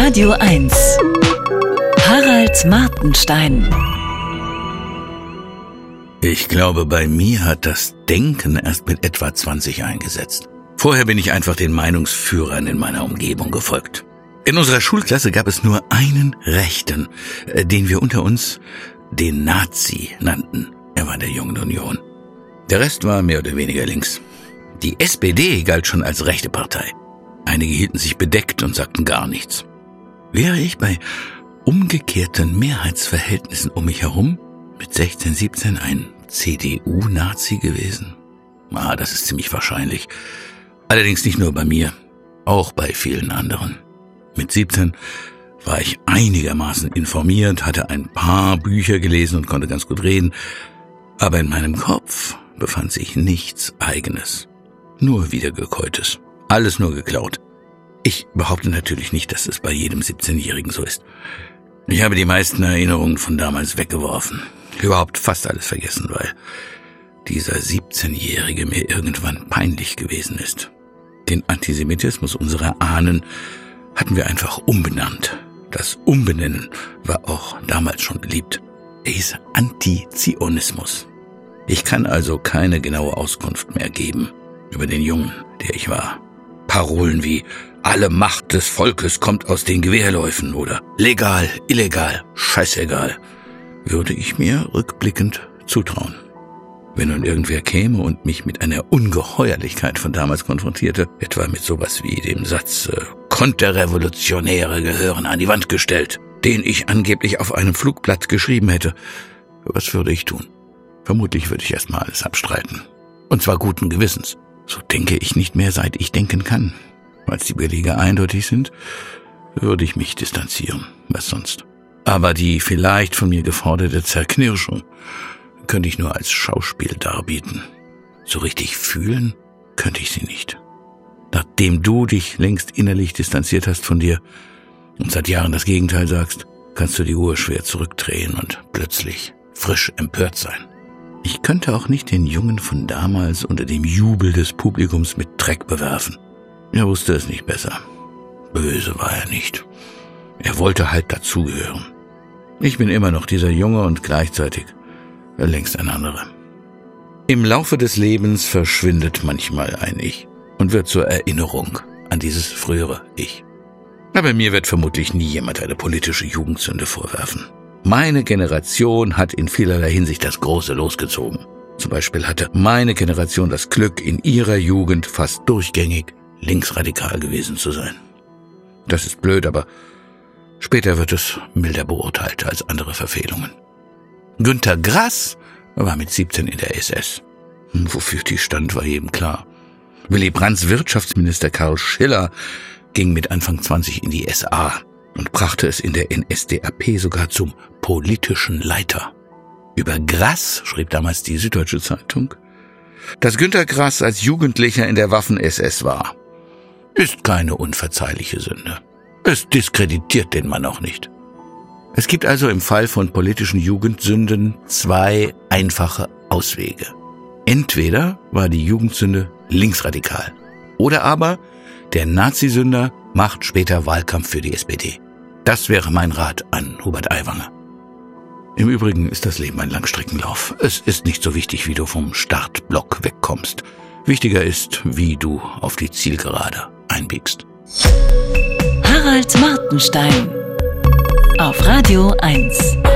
Radio 1. Harald Martenstein. Ich glaube, bei mir hat das Denken erst mit etwa 20 eingesetzt. Vorher bin ich einfach den Meinungsführern in meiner Umgebung gefolgt. In unserer Schulklasse gab es nur einen Rechten, äh, den wir unter uns den Nazi nannten. Er war der Jungen Union. Der Rest war mehr oder weniger links. Die SPD galt schon als rechte Partei. Einige hielten sich bedeckt und sagten gar nichts. Wäre ich bei umgekehrten Mehrheitsverhältnissen um mich herum mit 16, 17 ein CDU-Nazi gewesen? Ah, das ist ziemlich wahrscheinlich. Allerdings nicht nur bei mir, auch bei vielen anderen. Mit 17 war ich einigermaßen informiert, hatte ein paar Bücher gelesen und konnte ganz gut reden, aber in meinem Kopf befand sich nichts Eigenes, nur Wiedergekäutes, alles nur geklaut. Ich behaupte natürlich nicht, dass es bei jedem 17-Jährigen so ist. Ich habe die meisten Erinnerungen von damals weggeworfen, überhaupt fast alles vergessen, weil dieser 17-Jährige mir irgendwann peinlich gewesen ist. Den Antisemitismus unserer Ahnen hatten wir einfach umbenannt. Das Umbenennen war auch damals schon beliebt. Er hieß Antizionismus. Ich kann also keine genaue Auskunft mehr geben über den Jungen, der ich war. Parolen wie alle Macht des Volkes kommt aus den Gewehrläufen oder legal, illegal, scheißegal, würde ich mir rückblickend zutrauen. Wenn nun irgendwer käme und mich mit einer Ungeheuerlichkeit von damals konfrontierte, etwa mit sowas wie dem Satz äh, Konterrevolutionäre gehören an die Wand gestellt, den ich angeblich auf einem Flugblatt geschrieben hätte, was würde ich tun? Vermutlich würde ich erstmal alles abstreiten. Und zwar guten Gewissens. So denke ich nicht mehr, seit ich denken kann. Als die Belege eindeutig sind, würde ich mich distanzieren. Was sonst? Aber die vielleicht von mir geforderte Zerknirschung könnte ich nur als Schauspiel darbieten. So richtig fühlen könnte ich sie nicht. Nachdem du dich längst innerlich distanziert hast von dir und seit Jahren das Gegenteil sagst, kannst du die Uhr schwer zurückdrehen und plötzlich frisch empört sein. Ich könnte auch nicht den Jungen von damals unter dem Jubel des Publikums mit Dreck bewerfen. Er wusste es nicht besser. Böse war er nicht. Er wollte halt dazugehören. Ich bin immer noch dieser Junge und gleichzeitig längst ein anderer. Im Laufe des Lebens verschwindet manchmal ein Ich und wird zur Erinnerung an dieses frühere Ich. Aber mir wird vermutlich nie jemand eine politische Jugendsünde vorwerfen. Meine Generation hat in vielerlei Hinsicht das Große losgezogen. Zum Beispiel hatte meine Generation das Glück, in ihrer Jugend fast durchgängig linksradikal gewesen zu sein. Das ist blöd, aber später wird es milder beurteilt als andere Verfehlungen. Günter Grass war mit 17 in der SS. Wofür die stand, war jedem klar. Willy Brandts Wirtschaftsminister Karl Schiller ging mit Anfang 20 in die SA und brachte es in der NSDAP sogar zum politischen Leiter. Über Grass schrieb damals die Süddeutsche Zeitung, dass Günter Grass als Jugendlicher in der Waffen-SS war, ist keine unverzeihliche Sünde. Es diskreditiert den Mann auch nicht. Es gibt also im Fall von politischen Jugendsünden zwei einfache Auswege. Entweder war die Jugendsünde linksradikal oder aber der Nazisünder macht später Wahlkampf für die SPD. Das wäre mein Rat an Hubert Aiwanger. Im Übrigen ist das Leben ein Langstreckenlauf. Es ist nicht so wichtig, wie du vom Startblock wegkommst. Wichtiger ist, wie du auf die Zielgerade einbiegst. Harald Martenstein auf Radio 1.